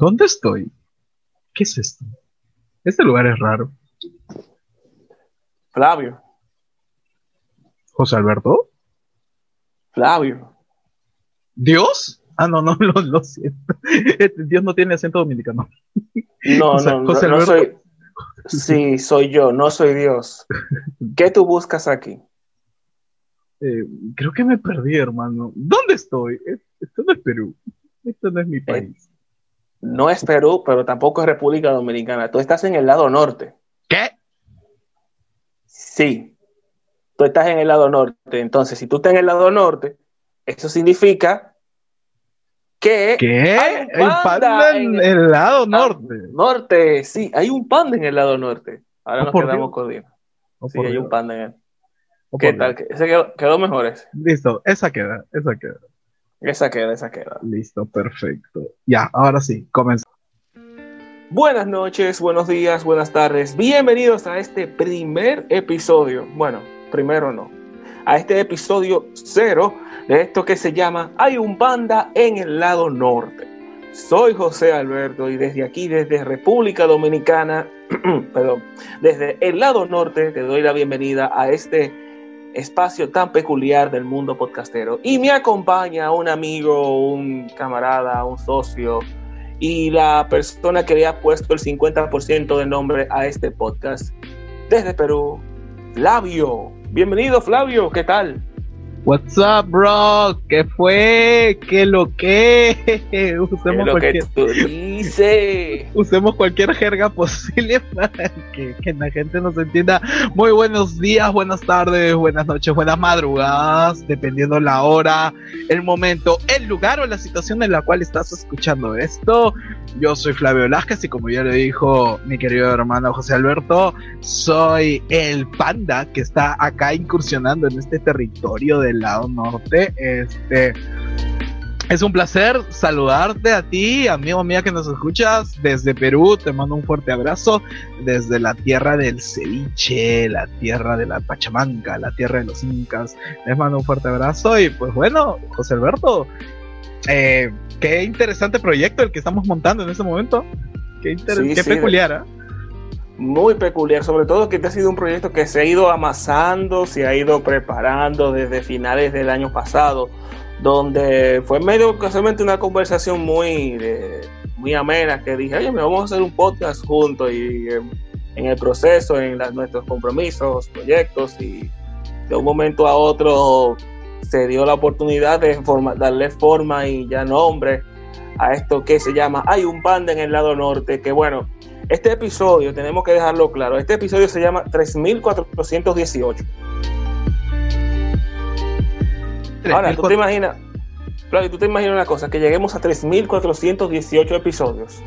¿Dónde estoy? ¿Qué es esto? Este lugar es raro. Flavio. ¿José Alberto? Flavio. ¿Dios? Ah, no, no, lo, lo siento. Este, Dios no tiene acento dominicano. No, O sea, no, José no, no soy. Sí, soy yo, no soy Dios. ¿Qué tú buscas aquí? Eh, creo que me perdí, hermano. ¿Dónde estoy? Eh, Esto no es Perú. Esto no es mi país. No es Perú, pero tampoco es República Dominicana. Tú estás en el lado norte. ¿Qué? Sí, tú estás en el lado norte. Entonces, si tú estás en el lado norte, eso significa que ¿Qué? hay un El panda en el lado norte. norte. Sí, hay un panda en el lado norte. Ahora Oh, nos quedamos con Dios. Oh, Sí, hay Dios. un panda en él. Oh, ¿Qué tal? Dios. Ese quedó, quedó mejor ese. Listo, esa queda, esa queda. Esa queda, esa queda. Listo, perfecto. Ya, ahora sí, comenzamos. Buenas noches, buenos días, buenas tardes. Bienvenidos a este primer episodio. Bueno, primero no. A este episodio cero de esto que se llama Hay un panda en el lado norte. Soy José Alberto y desde aquí, desde República Dominicana, perdón, desde el lado norte, te doy la bienvenida a este espacio tan peculiar del mundo podcastero. Y me acompaña un amigo, un camarada, un socio, y la persona que le ha puesto el 50% de nombre a este podcast desde Perú, Flavio. Bienvenido, Flavio, ¿qué tal? What's up, bro? ¿Qué fue? ¿Qué lo que? Usemos lo que cualquier, tú dices. usemos cualquier jerga posible para que, que la gente nos entienda. Muy buenos días, buenas tardes, buenas noches, buenas madrugadas, dependiendo la hora, el momento, el lugar o la situación en la cual estás escuchando esto. Yo soy Flavio Velázquez y como ya le dijo mi querido hermano José Alberto, soy el panda que está acá incursionando en este territorio del lado norte. Este es un placer saludarte a ti, amigo mía que nos escuchas desde Perú. Te mando un fuerte abrazo desde la tierra del ceviche, la tierra de la Pachamanca, la tierra de los incas. Les mando un fuerte abrazo y pues bueno, José Alberto, eh, qué interesante proyecto el que estamos montando en este momento. Qué, Sí, qué sí, peculiar, ¿ah? Muy peculiar, sobre todo que este ha sido un proyecto que se ha ido amasando, se ha ido preparando desde finales del año pasado, donde fue medio casualmente una conversación muy, muy amena que dije, oye, me vamos a hacer un podcast juntos y eh, en el proceso, en las- nuestros compromisos, proyectos y de un momento a otro se dio la oportunidad de forma- darle forma y ya nombre a esto que se llama Hay un panda en el lado norte, que bueno, este episodio, tenemos que dejarlo claro, este episodio se llama 3418. Ahora, tú te imaginas, Flavio, tú te imaginas una cosa, que lleguemos a 3418 episodios.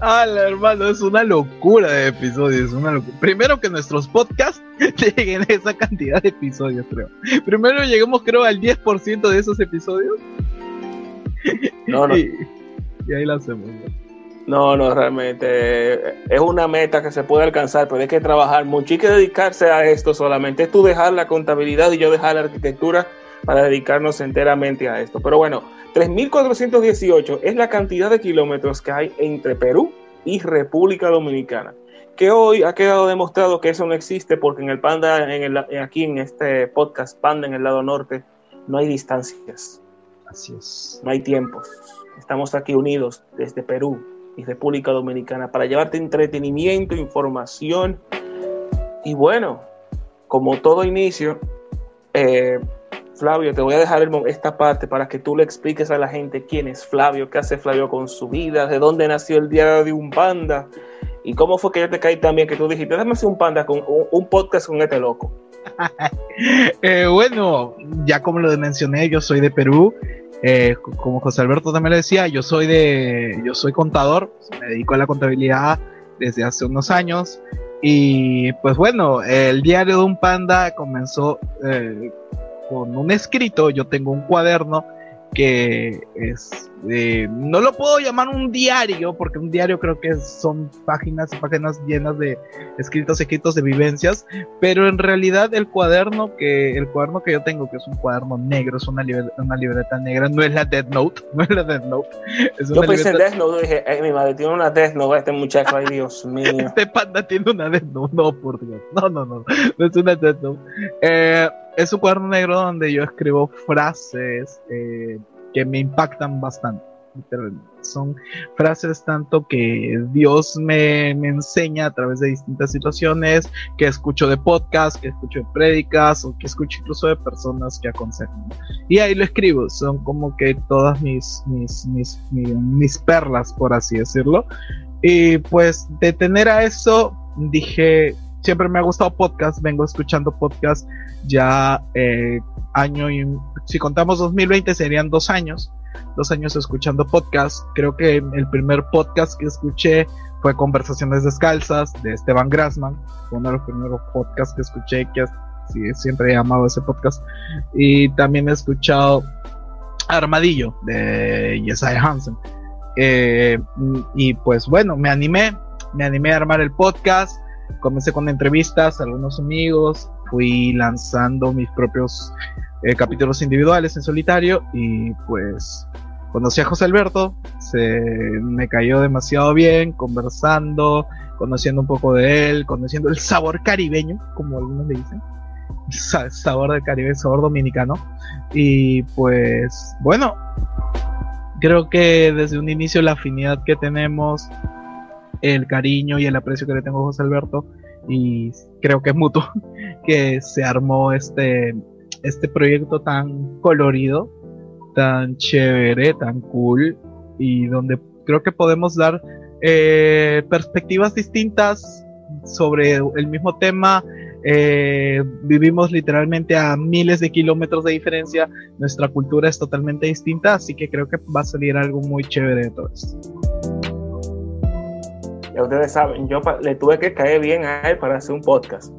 Ala, hermano, es una locura de episodios. es Una locura. Primero que nuestros podcasts lleguen a esa cantidad de episodios, creo. Primero lleguemos, creo, al 10% de esos episodios. No, no, Y, y ahí lo hacemos. ¿no? No, no, realmente eh, es una meta que se puede alcanzar, pero hay que trabajar mucho, hay que dedicarse a esto solamente. Es tú dejar la contabilidad y yo dejar la arquitectura para dedicarnos enteramente a esto. Pero bueno, 3.418 es la cantidad de kilómetros que hay entre Perú y República Dominicana. Que hoy ha quedado demostrado que eso no existe porque en el Panda, en el, aquí en este podcast Panda en el lado norte, no hay distancias, Así es. no hay tiempos. Estamos aquí unidos desde Perú y República Dominicana para llevarte entretenimiento, información y bueno, como todo inicio, eh, Flavio, te voy a dejar esta parte para que tú le expliques a la gente quién es Flavio, qué hace Flavio con su vida, de dónde nació el diario de un panda y cómo fue que yo te caí también que tú dijiste, déjame hacer un panda con un, un podcast con este loco. Eh, bueno, ya como lo mencioné, yo soy de Perú. Eh, como José Alberto también lo decía, yo soy de, yo soy contador, me dedico a la contabilidad desde hace unos años. Y pues bueno, el diario de un panda comenzó eh, con un escrito. Yo tengo un cuaderno que es eh, no lo puedo llamar un diario, porque un diario creo que son páginas y páginas llenas de escritos, escritos de vivencias, pero en realidad el cuaderno que el cuaderno que yo tengo, que es un cuaderno negro, es una, una libreta negra, no es la Death Note, no es la Death Note. Es yo pensé Death Note, dije, mi madre tiene una Death Note, este muchacho, ay Dios mío. este panda tiene una Death Note, no, por Dios, no, no, no, no es una Death Note. Eh, es un cuaderno negro donde yo escribo frases eh, que me impactan bastante. Son frases tanto que Dios me, enseña a través de distintas situaciones, que escucho de podcast, que escucho de prédicas o que escucho incluso de personas que aconsejan. Y ahí lo escribo, son como que todas mis, mis, mis, mis perlas, por así decirlo. Y pues de tener a eso, dije, siempre me ha gustado podcast, vengo escuchando podcast ya eh, año y si contamos 2020 serían dos años, dos años escuchando podcast. Creo que el primer podcast que escuché fue Conversaciones Descalzas de Esteban Grassman, fue uno de los primeros podcasts que escuché, que siempre he amado ese podcast. Y también he escuchado Armadillo de Jesiah Hansen. Eh, y pues bueno, me animé, me animé a armar el podcast. Comencé con entrevistas a algunos amigos, fui lanzando mis propios eh, capítulos individuales en solitario y pues conocí a José Alberto, se me cayó demasiado bien conversando, conociendo un poco de él, conociendo el sabor caribeño, como algunos le dicen. Sabor de Caribe, sabor dominicano. Y pues, bueno, creo que desde un inicio la afinidad que tenemos, el cariño y el aprecio que le tengo a José Alberto, y creo que es mutuo, que se armó este, este proyecto tan colorido, tan chévere, tan cool, y donde creo que podemos dar eh, perspectivas distintas sobre el mismo tema. Eh, vivimos literalmente a miles de kilómetros de diferencia, nuestra cultura es totalmente distinta, así que creo que va a salir algo muy chévere de todo esto. Ya ustedes saben, yo le tuve que caer bien a él para hacer un podcast.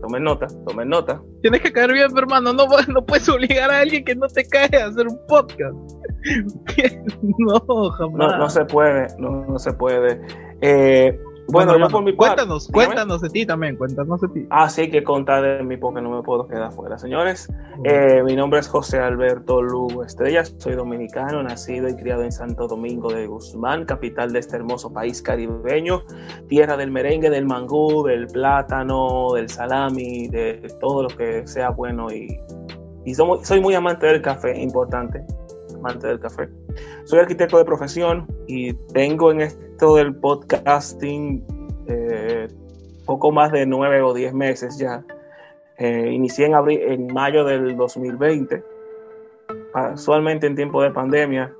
Tomen nota, tomen nota. Tienes que caer bien, hermano. No, no puedes obligar a alguien que no te cae a hacer un podcast. no, jamás. No, se puede, no, no se puede. Eh, bueno, yo por mi cuéntanos, cuéntanos de ti también, cuéntanos de ti. Ah, sí, que contar de mí porque no me puedo quedar fuera. Señores, eh, mi nombre es José Alberto Lugo Estrella, soy dominicano, nacido y criado en Santo Domingo de Guzmán, capital de este hermoso país caribeño, tierra del merengue, del mangú, del plátano, del salami, de todo lo que sea bueno y, y soy muy amante del café, importante, amante del café. Soy arquitecto de profesión y tengo en esto del podcasting eh, poco más de nueve o diez meses ya. Eh, inicié en, abril, en mayo del 2020, casualmente en tiempo de pandemia.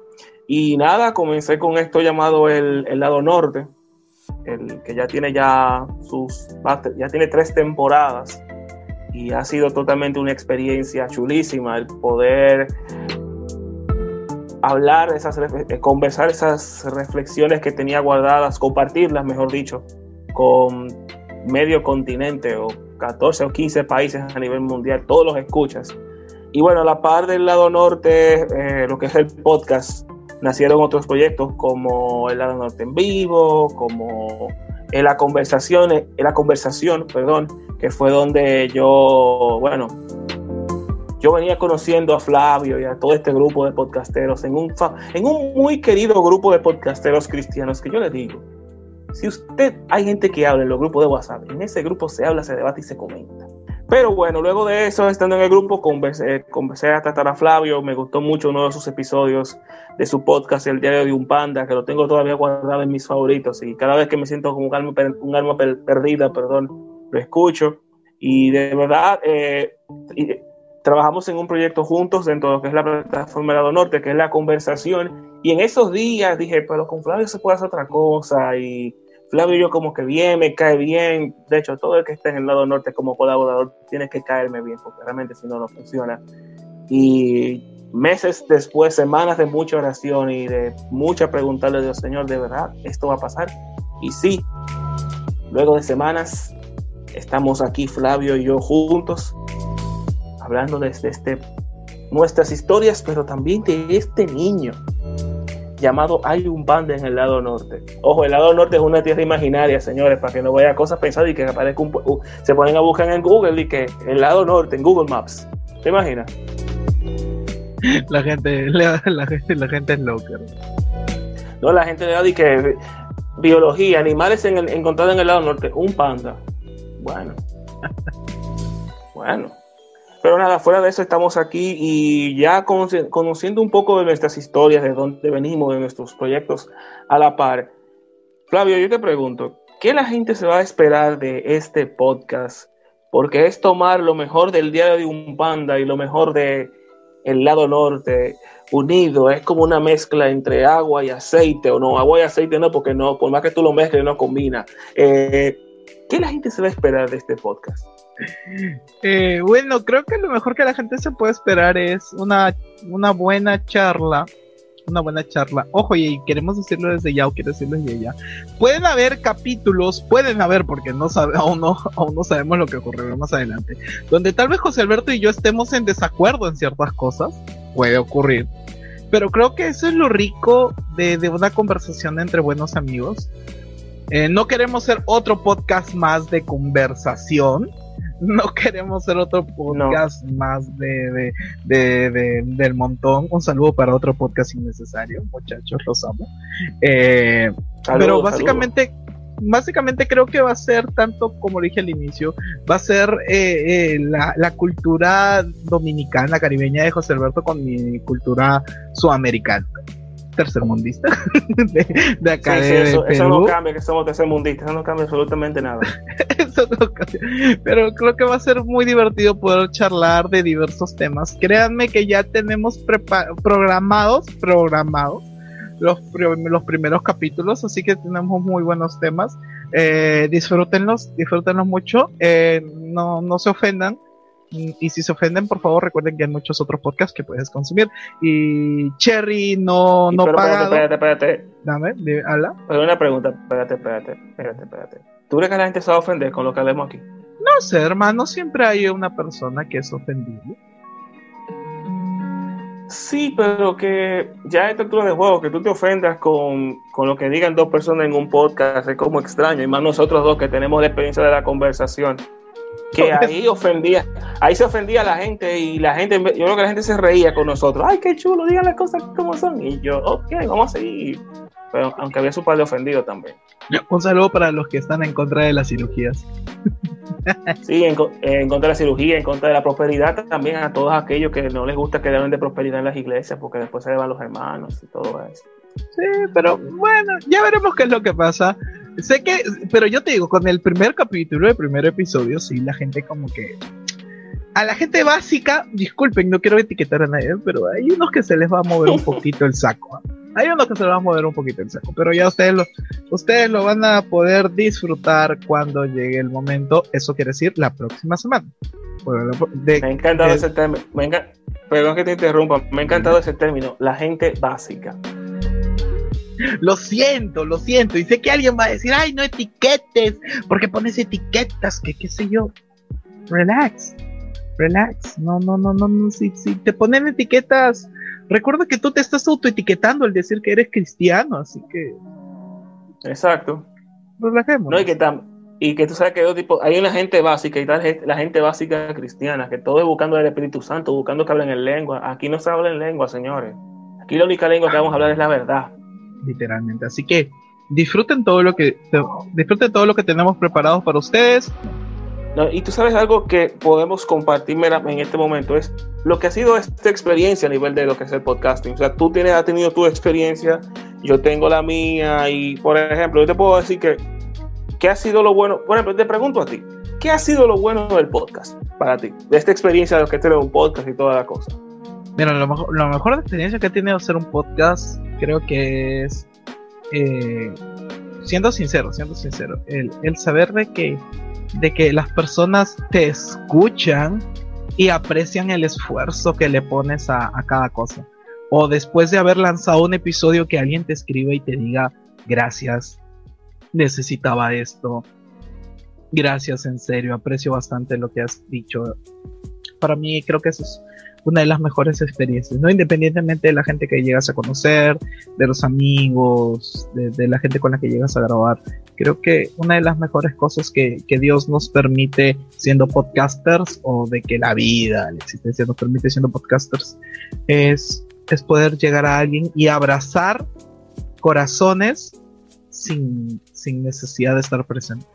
Y nada, comencé con esto llamado el, el lado norte, el que ya tiene ya sus ya tiene tres temporadas y ha sido totalmente una experiencia chulísima el poder hablar, esas, eh, conversar esas reflexiones que tenía guardadas, compartirlas, mejor dicho, con medio continente o 14 o 15 países a nivel mundial, todos los escuchas. Y bueno, a la par del lado norte, eh, lo que es el podcast, nacieron otros proyectos como el lado norte en vivo, como en la conversación, en la conversación, perdón, que fue donde yo, bueno, yo venía conociendo a Flavio y a todo este grupo de podcasteros en un, en un muy querido grupo de podcasteros cristianos que yo le digo, si usted, hay gente que habla en los grupos de WhatsApp, en ese grupo se habla, se debate y se comenta. Pero bueno, luego de eso, estando en el grupo, conversé, conversé a tratar a Flavio, me gustó mucho uno de sus episodios de su podcast, El Diario de un Panda, que lo tengo todavía guardado en mis favoritos y cada vez que me siento como un alma, un alma perdida, perdón, lo escucho. Y de verdad, eh, trabajamos en un proyecto juntos dentro de lo que es la plataforma Lado Norte, que es la conversación. Y en esos días dije, pero con Flavio se puede hacer otra cosa. Y Flavio yo como que bien, me cae bien. De hecho, todo el que esté en el lado norte como colaborador tiene que caerme bien, porque realmente si no, no funciona. Y meses después, semanas de mucha oración y de mucha preguntarle a Dios, Señor, ¿de verdad esto va a pasar? Y sí, luego de semanas, estamos aquí Flavio y yo juntos hablando desde este nuestras historias, pero también de este niño llamado Hay un banda en el lado norte. Ojo, el lado norte es una tierra imaginaria, señores, para que no vaya cosas pensadas y que aparezca un... Uh, se ponen a buscar en Google y que el lado norte, en Google Maps. ¿Te imaginas? La gente, la, gente, la gente es loca. No, la gente le da que biología, animales en el, encontrados en el lado norte, un panda. Bueno. bueno. Pero nada, fuera de eso estamos aquí y ya conociendo un poco de nuestras historias, de dónde venimos, de nuestros proyectos a la par. Flavio, yo te pregunto, ¿qué la gente se va a esperar de este podcast? Porque es tomar lo mejor del diario de un panda y lo mejor de el lado norte unido, es como una mezcla entre agua y aceite, o no, agua y aceite no, porque no, por más que tú lo mezcles, no combina. Eh, ¿Qué la gente se va a esperar de este podcast? Eh, bueno, creo que lo mejor que la gente se puede esperar es una, una buena charla. Una buena charla. Ojo, y queremos decirlo desde ya, o quiero decirlo desde ya. Pueden haber capítulos, pueden haber, porque no sabe, aún, no, aún no sabemos lo que ocurrirá más adelante, donde tal vez José Alberto y yo estemos en desacuerdo en ciertas cosas. Puede ocurrir. Pero creo que eso es lo rico de, de una conversación entre buenos amigos. Eh, no queremos ser otro podcast más de conversación no queremos ser otro podcast más de, del montón. Un saludo para otro podcast innecesario, muchachos, los amo. Eh, pero básicamente, básicamente creo que va a ser tanto como dije al inicio, va a ser eh, eh, la, la, cultura dominicana, caribeña de José Alberto con mi cultura sudamericana tercermundista de, de acá de, eso, eso, no cambia que somos tercermundistas, eso no cambia absolutamente nada. eso no cambia. Pero creo que va a ser muy divertido poder charlar de diversos temas. Créanme que ya tenemos programados, programados los, los primeros capítulos, así que tenemos muy buenos temas. Eh, disfrútenlos, disfrútenlos mucho, eh, no, no se ofendan y si se ofenden, por favor, recuerden que hay muchos otros podcasts que puedes consumir. Y Cherry no, no paga. Espérate, espérate, espérate. Dame, de, ala. Pero una pregunta, espérate, espérate, espérate, espérate. ¿Tú crees que la gente se va a ofender con lo que hablemos aquí? No sé, hermano, siempre hay una persona que es ofendible. Sí, pero que ya a esta altura de juego, que tú te ofendas con, con, lo que digan dos personas en un podcast es como extraño, y más nosotros dos que tenemos la experiencia de la conversación que ahí ofendía, ahí se ofendía a la gente y la gente, yo creo que la gente se reía con nosotros, ay, qué chulo, digan las cosas como son, y yo, ok, vamos a seguir, pero aunque había su par de ofendidos también. Un saludo para los que están en contra de las cirugías. Sí, en, contra de la cirugía, en contra de la prosperidad, también a todos aquellos que no les gusta que hablen de prosperidad en las iglesias, porque después se van los hermanos y todo eso. Sí, pero bueno, ya veremos qué es lo que pasa. Sé que, pero yo te digo, con el primer capítulo, el primer episodio, sí, la gente como que... A la gente básica, disculpen, no quiero etiquetar a nadie, pero hay unos que se les va a mover un poquito el saco. Hay unos que se les va a mover un poquito el saco, pero ya ustedes lo, ustedes lo van a poder disfrutar cuando llegue el momento. Eso quiere decir la próxima semana. me ha encantado ese término. Perdón que te interrumpa. Me ha encantado ese término. La gente básica. Lo siento, lo siento. Y sé que alguien va a decir, ay, no etiquetes, porque pones etiquetas, que qué sé yo. Relax, relax. No, no, no, no, no. Si, si te ponen etiquetas, recuerda que tú te estás autoetiquetando al decir que eres cristiano, así que. Exacto. Relajemos. No, y que, y que tú sabes que hay una gente básica y tal, la gente básica cristiana, que todo es buscando el Espíritu Santo, buscando que hablen en lengua. Aquí no se habla en lengua, señores. Aquí la única lengua que vamos a hablar es la verdad literalmente. Así que disfruten todo lo que disfruten todo lo que tenemos preparado para ustedes. y tú sabes algo que podemos compartir en este momento es lo que ha sido esta experiencia a nivel de lo que es el podcasting. O sea, tú tienes, has tenido tu experiencia, yo tengo la mía y, por ejemplo, yo te puedo decir que ¿qué ha sido lo bueno? Por ejemplo, te pregunto a ti, ¿qué ha sido lo bueno del podcast para ti? De esta experiencia de lo que es un podcast y toda la cosa. Mira, lo mejor, lo mejor experiencia que he tenido hacer un podcast, creo que es, eh, siendo sincero, siendo sincero, el, saber de que, de que las personas te escuchan y aprecian el esfuerzo que le pones a, a cada cosa. O después de haber lanzado un episodio que alguien te escriba y te diga, gracias, necesitaba esto, gracias en serio, aprecio bastante lo que has dicho para mí creo que eso es una de las mejores experiencias, ¿no? Independientemente de la gente que llegas a conocer, de los amigos, de, la gente con la que llegas a grabar. Creo que una de las mejores cosas que, que, Dios nos permite siendo podcasters o de que la vida, la existencia nos permite siendo podcasters es, es poder llegar a alguien y abrazar corazones sin, sin necesidad de estar presente.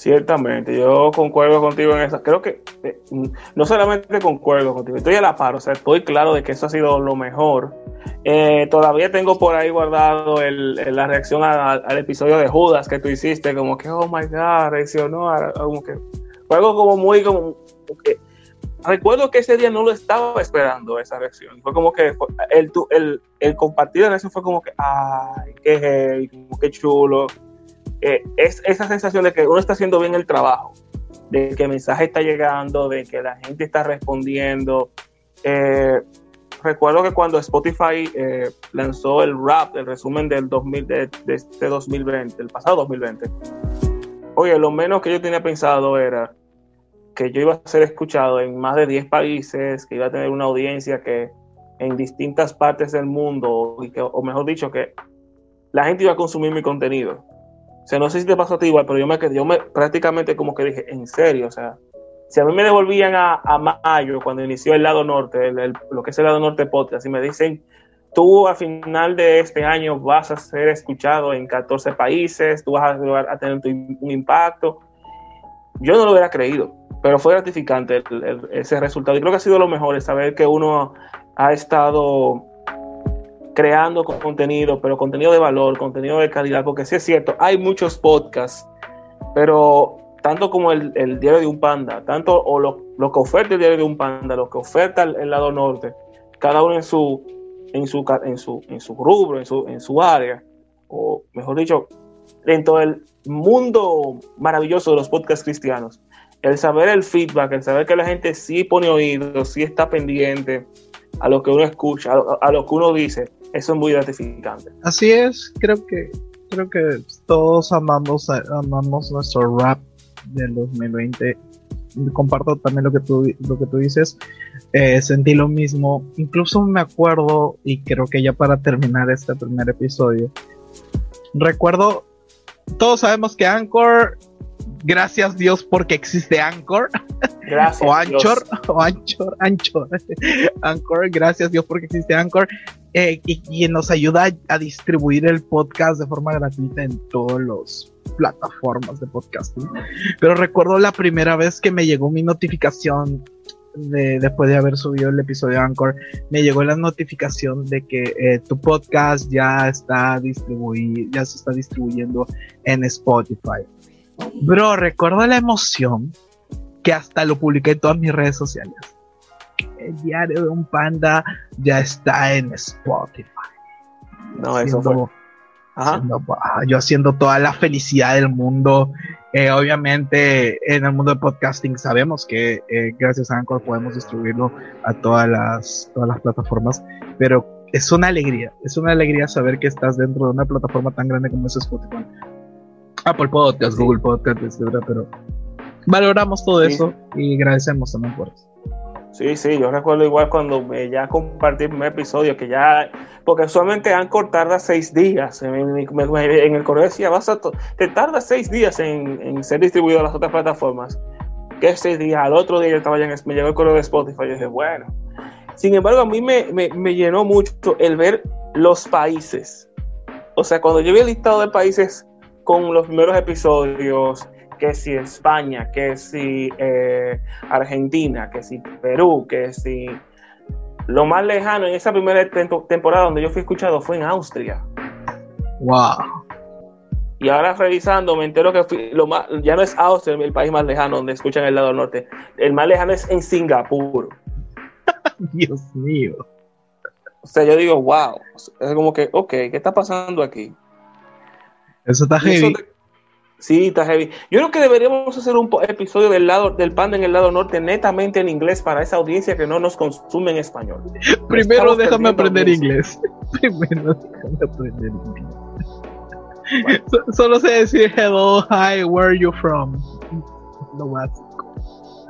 Ciertamente, yo concuerdo contigo en eso. Creo que eh, no solamente concuerdo contigo, estoy a la par, o sea, estoy claro de que eso ha sido lo mejor. Eh, todavía tengo por ahí guardado la reacción al episodio de Judas que tú hiciste, como que, oh my god, reaccionó, que fue algo como muy, como, recuerdo que ese día no lo estaba esperando esa reacción. Fue como que el, el, el compartir en eso fue como que, ay, qué hey, como que chulo. Eh, es esa sensación de que uno está haciendo bien el trabajo, de que el mensaje está llegando, de que la gente está respondiendo. Eh, recuerdo que cuando Spotify eh, lanzó el rap, el resumen del 2000, de, este 2020, el pasado 2020, oye, lo menos que yo tenía pensado era que yo iba a ser escuchado en más de 10 países, que iba a tener una audiencia que en distintas partes del mundo, y que, o mejor dicho, que la gente iba a consumir mi contenido. O no sé si te pasó a ti igual, pero yo me yo me prácticamente como que dije, en serio, o sea, si a mí me devolvían a, mayo, cuando inició el lado norte, lo que es el lado norte podcast, y me dicen, tú a final de este año vas a ser escuchado en 14 países, tú vas a, tener un impacto, yo no lo hubiera creído, pero fue gratificante ese resultado. Y creo que ha sido lo mejor, saber que uno ha estado creando contenido, pero contenido de valor, contenido de calidad, porque sí es cierto, hay muchos podcasts, pero tanto como el, diario de un panda, tanto o lo, que oferta el diario de un panda, lo que oferta el, lado norte, cada uno en su, en su, en su, en su rubro, en su, en su área, o mejor dicho, dentro del mundo maravilloso de los podcasts cristianos, el saber el feedback, el saber que la gente sí pone oídos, sí está pendiente a lo que uno escucha, a lo que uno dice, eso es muy gratificante. Así es, creo que creo que todos amamos amamos nuestro rap del 2020. Comparto también lo que tú lo que tú dices. Eh, sentí lo mismo. Incluso me acuerdo y creo que ya para terminar este primer episodio, recuerdo. Todos sabemos que Anchor gracias Dios porque existe Anchor. Gracias. o Anchor, o Anchor, Anchor. Anchor, gracias Dios porque existe Anchor. Eh, y nos ayuda a, distribuir el podcast de forma gratuita en todas las plataformas de podcasting. Pero recuerdo la primera vez que me llegó mi notificación de, después de haber subido el episodio Anchor, me llegó la notificación de que eh, tu podcast ya está distribuido, ya se está distribuyendo en Spotify. Bro, recuerdo la emoción que hasta lo publiqué en todas mis redes sociales. El diario de un panda ya está en Spotify. No, eso fue. yo haciendo toda la felicidad del mundo. Eh, obviamente, en el mundo de podcasting sabemos que eh, gracias a Anchor podemos distribuirlo a todas las, todas las plataformas, pero es una alegría, es una alegría saber que estás dentro de una plataforma tan grande como es Spotify. Apple Podcast, Google Podcast, etcétera, pero valoramos todo eso y agradecemos también por eso. Sí, sí, yo recuerdo igual cuando me ya compartí un episodio que ya, porque solamente Anchor tarda seis días, en, el correo decía, vas a te tarda seis días en, ser distribuido a las otras plataformas. Que seis días, al otro día estaba ya me llegó el correo de Spotify y dije, bueno. Sin embargo, a mí me, me llenó mucho el ver los países. O sea, cuando yo vi el listado de países con los primeros episodios, que si España, que si eh, Argentina, que si Perú, que si lo más lejano en esa primera temporada donde yo fui escuchado fue en Austria. Wow. Y ahora revisando me entero que lo más, ya no es Austria el país más lejano donde escuchan el lado norte. El más lejano es en Singapur. Dios mío. O sea, yo digo, wow. Es como que, ok, ¿qué está pasando aquí? Eso está heavy. Sí, está heavy. Yo creo que deberíamos hacer un episodio del lado del panda en el lado norte netamente en inglés para esa audiencia que no nos consume en español. Primero déjame aprender inglés. Primero déjame aprender inglés. solo sé decir hello, hi, where are you from? Lo básico.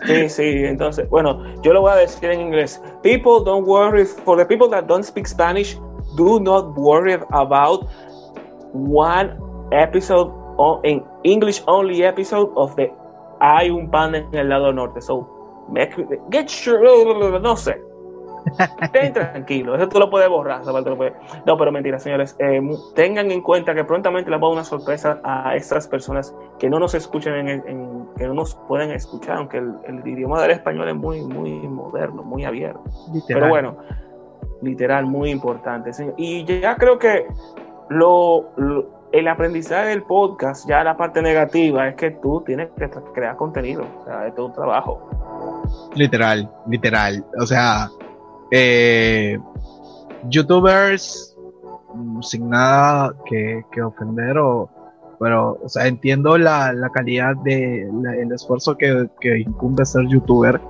Sí, sí, entonces, bueno, yo lo voy a decir en inglés. People don't worry, for the people that don't speak Spanish, do not worry about one episode, in English only episode of the Hay un pan en el lado norte. So, get sure, no sé. Estén tranquilos, eso tú lo puedes borrar. No, pero mentira, señores. Eh, tengan en cuenta que prontamente les va a una sorpresa a esas personas que no nos escuchan, en, que no nos pueden escuchar, aunque el, idioma del español es muy, muy moderno, muy abierto. Pero bueno, literal, muy importante. Y ya creo que lo, el aprendizaje del podcast, ya la parte negativa es que tú tienes que crear contenido, o sea, es un trabajo. Literal, literal. O sea, eh, youtubers mm, sin nada que, ofender o pero o sea entiendo la, calidad de el esfuerzo que, incumbe ser youtuber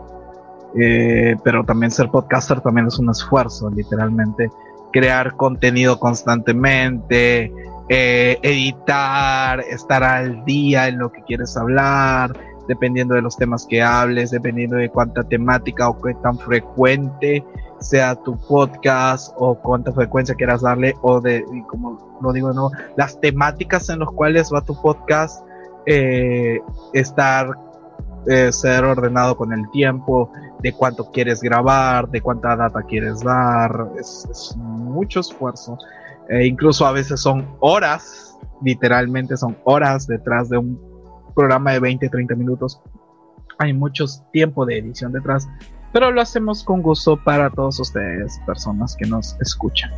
eh, pero también ser podcaster también es un esfuerzo literalmente crear contenido constantemente eh, editar estar al día en lo que quieres hablar dependiendo de los temas que hables dependiendo de cuánta temática o qué tan frecuente sea tu podcast o cuánta frecuencia quieras darle o de, como lo digo, no, las temáticas en las cuales va tu podcast, eh, estar, eh, ser ordenado con el tiempo, de cuánto quieres grabar, de cuánta data quieres dar, es, mucho esfuerzo. E incluso a veces son horas, literalmente son horas detrás de un programa de 20, 30 minutos. Hay mucho tiempo de edición detrás pero lo hacemos con gusto para todos ustedes, personas que nos escuchan.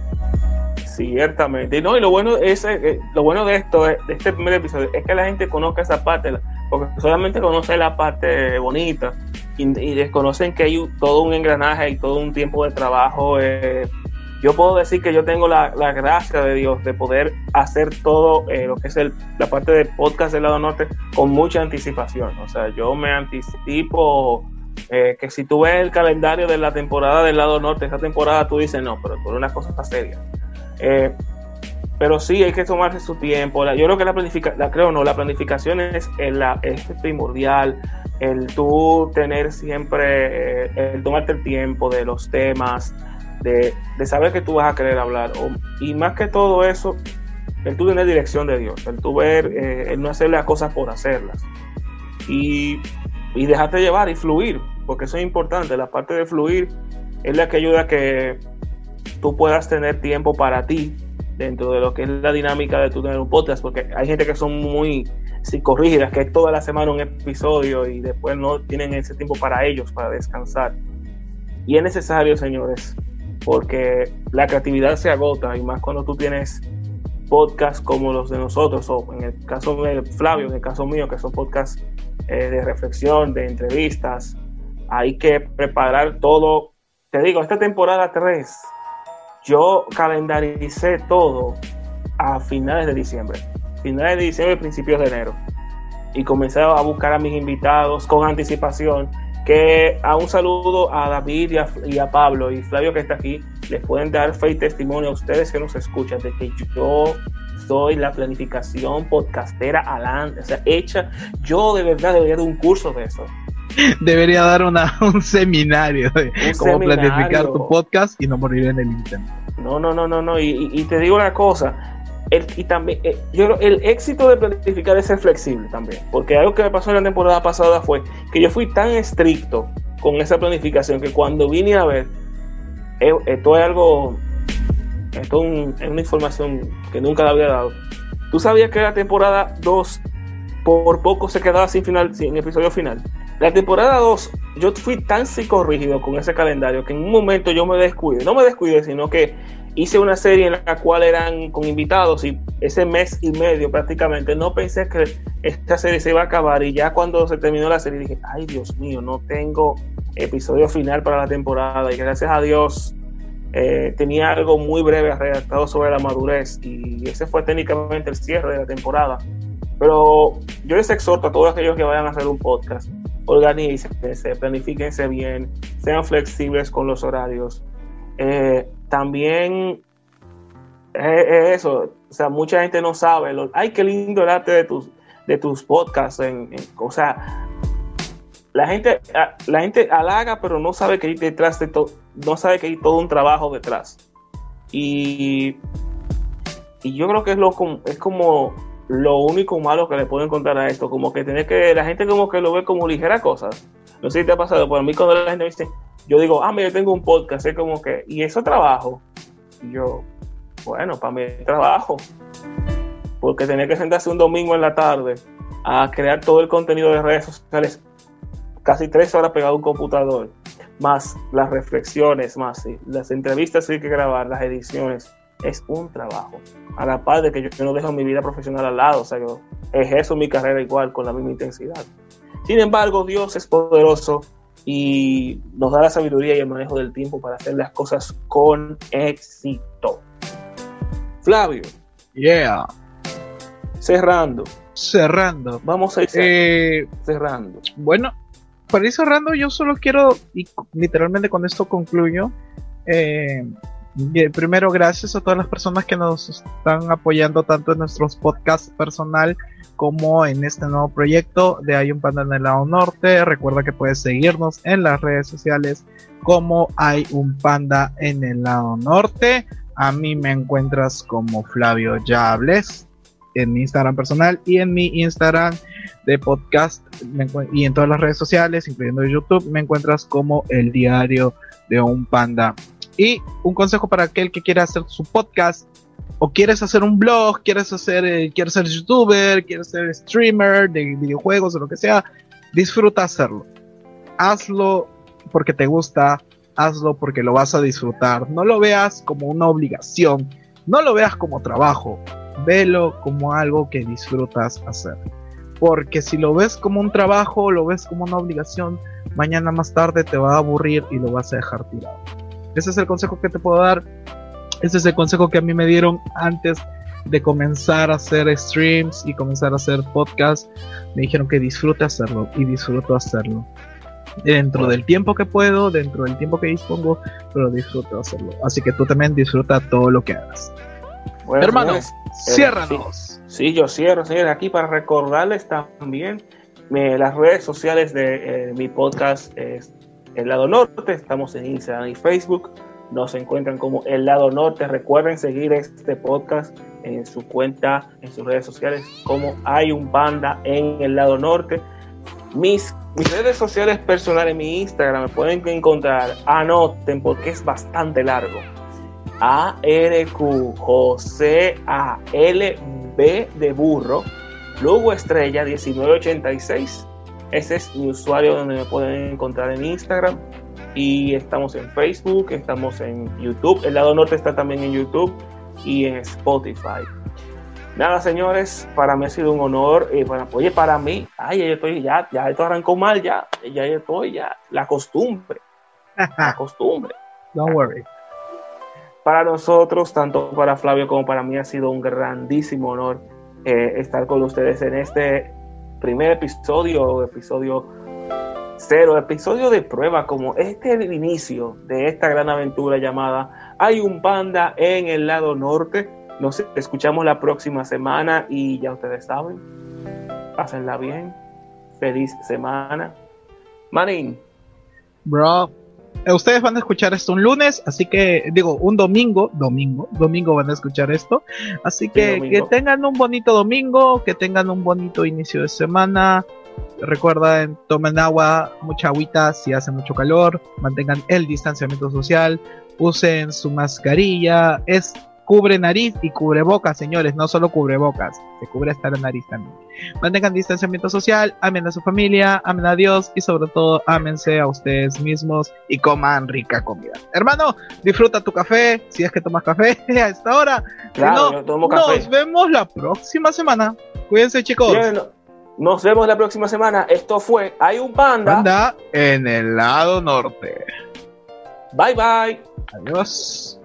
Ciertamente. No, y lo bueno es eh, lo bueno de esto, de este primer episodio, es que la gente conozca esa parte, porque solamente conoce la parte bonita y, desconocen que hay todo un engranaje y todo un tiempo de trabajo. Eh, yo puedo decir que yo tengo la, gracia de Dios de poder hacer todo eh, lo que es el, la parte de podcast del lado norte con mucha anticipación. O sea, yo me anticipo eh, que si tú ves el calendario de la temporada del lado norte, esa temporada tú dices, no, pero por una cosa está seria. Eh, pero sí hay que tomarse su tiempo. yo creo que la planificación, la creo no, la planificación es, la, es primordial. El tú tener siempre, el tomarte el tiempo de los temas, de, saber que tú vas a querer hablar. y más que todo eso, el tú tener dirección de Dios, el tú ver, el no hacer las cosas por hacerlas. Y y dejarte llevar y fluir, porque eso es importante. La parte de fluir es la que ayuda a que tú puedas tener tiempo para ti dentro de lo que es la dinámica de tu tener un podcast, porque hay gente que son muy psicorrígidas, que es toda la semana un episodio y después no tienen ese tiempo para ellos, para descansar. Y es necesario, señores, porque la creatividad se agota y más cuando tú tienes podcasts como los de nosotros, o en el caso de Flavio, en el caso mío, que son podcasts eh, de reflexión, de entrevistas. Hay que preparar todo. Te digo, esta temporada 3, yo calendaricé todo a finales de diciembre. Finales de diciembre, principios de enero. Y comencé a buscar a mis invitados con anticipación. Que a un saludo a David y a, y a Pablo y Flavio que está aquí, les pueden dar fe y testimonio a ustedes que nos escuchan de que yo soy la planificación podcastera adelante, o sea, hecha. Yo de verdad debería dar un curso de eso. Debería dar una, un seminario de cómo planificar tu podcast y no morir en el intento. No, no, no, no, no. Y, te digo una cosa. El, y también, eh, yo el éxito de planificar es ser flexible también. Porque algo que me pasó en la temporada pasada fue que yo fui tan estricto con esa planificación que cuando vine a ver, eh, esto es algo esto es, una información que nunca la había dado. ¿Tú sabías que la temporada 2 por poco se quedaba sin final, sin episodio final? La temporada 2, yo fui tan psicorrígido con ese calendario que en un momento yo me descuidé. No me descuidé, sino que hice una serie en la cual eran con invitados y ese mes y medio prácticamente no pensé que esta serie se iba a acabar y ya cuando se terminó la serie dije, ay Dios mío, no tengo episodio final para la temporada y gracias a Dios eh, tenía algo muy breve redactado sobre la madurez y ese fue técnicamente el cierre de la temporada. Pero yo les exhorto a todos aquellos que vayan a hacer un podcast, organícense, planifíquense bien, sean flexibles con los horarios. Eh, también es eso, o sea, mucha gente no sabe, ay, qué lindo el arte de tus, de tus podcasts, o sea, la gente, la gente halaga, pero no sabe que hay detrás de todo, no sabe que hay todo un trabajo detrás. Y, y yo creo que es lo es como lo único malo que le puedo encontrar a esto, como que tiene que, la gente como que lo ve como ligera cosas. No sé si te ha pasado, por mí cuando la gente me yo digo, ah, mira, yo tengo un podcast, es como que, y eso trabajo. Yo, bueno, para mí trabajo. Porque tenía que sentarse un domingo en la tarde a crear todo el contenido de redes sociales, casi tres horas pegado a un computador, más las reflexiones, más las entrevistas que hay que grabar, las ediciones, es un trabajo. A la par de que yo, no dejo mi vida profesional al lado, o sea, yo ejerzo mi carrera igual, con la misma intensidad. Sin embargo, Dios es poderoso y nos da la sabiduría y el manejo del tiempo para hacer las cosas con éxito. Flavio. Yeah. Cerrando. Cerrando. Vamos a ir eh, cerrando. Bueno, para ir cerrando, yo solo quiero, y literalmente con esto concluyo, eh, primero gracias a todas las personas que nos están apoyando tanto en nuestros podcasts personal como en este nuevo proyecto de Hay un Panda en el lado norte. Recuerda que puedes seguirnos en las redes sociales como Hay un Panda en el lado norte. A mí me encuentras como Flavio Yables en mi Instagram personal y en mi Instagram de podcast y en todas las redes sociales, incluyendo YouTube, me encuentras como el diario de un panda. Y un consejo para aquel que quiera hacer su podcast o quieres hacer un blog, quieres hacer, eh, quieres ser youtuber, quieres ser streamer de videojuegos o lo que sea, disfruta hacerlo. Hazlo porque te gusta, hazlo porque lo vas a disfrutar. No lo veas como una obligación, no lo veas como trabajo, velo como algo que disfrutas hacer. Porque si lo ves como un trabajo, lo ves como una obligación, mañana más tarde te va a aburrir y lo vas a dejar tirado. Ese es el consejo que te puedo dar. Ese es el consejo que a mí me dieron antes de comenzar a hacer streams y comenzar a hacer podcasts. Me dijeron que disfrute hacerlo y disfruto hacerlo. Dentro del tiempo que puedo, dentro del tiempo que dispongo, pero disfruto hacerlo. Así que tú también disfruta todo lo que hagas. Bueno, Hermanos, eh, ciérranos. Sí, yo cierro, señores, aquí para recordarles también las redes sociales de eh, mi podcast es El Lado Norte. Estamos en Instagram y Facebook. Nos encuentran como El Lado Norte. Recuerden seguir este podcast en su cuenta, en sus redes sociales, como Hay un Panda en El Lado Norte. Mis, mis redes sociales personales, mi Instagram, me pueden encontrar. Anoten porque es bastante largo ARQ José A-L B de burro, Lugo Estrella 1986. Ese es mi usuario donde me pueden encontrar en Instagram. Y estamos en Facebook, estamos en YouTube. El lado norte está también en YouTube y en Spotify. Nada, señores, para mí ha sido un honor. Bueno, oye, para mí, ay, ya estoy, ya, ya esto arrancó mal, ya, ya estoy, ya. La costumbre. la costumbre. Don't worry. Para nosotros, tanto para Flavio como para mí, ha sido un grandísimo honor eh, estar con ustedes en este primer episodio, episodio cero, episodio de prueba, como este es el inicio de esta gran aventura llamada Hay un panda en el lado norte. Nos escuchamos la próxima semana y ya ustedes saben, pásenla bien. Feliz semana. Manin. Bro, ustedes van a escuchar esto un lunes, así que digo, un domingo, domingo, domingo van a escuchar esto. Así que que tengan un bonito domingo, que tengan un bonito inicio de semana. Recuerden, tomen agua, mucha agüita si hace mucho calor, mantengan el distanciamiento social, usen su mascarilla, es cubre nariz y cubre boca, señores, no solo cubre bocas, se cubre hasta la nariz también. Mantengan distanciamiento social, amen a su familia, amen a Dios y sobre todo ámense a ustedes mismos y coman rica comida. Hermano, disfruta tu café, si es que tomas café a esta hora. Claro, tomo café. Nos vemos la próxima semana. Cuídense, chicos. nos vemos la próxima semana. Esto fue Hay un panda. Panda en el lado norte. Bye bye. Adiós.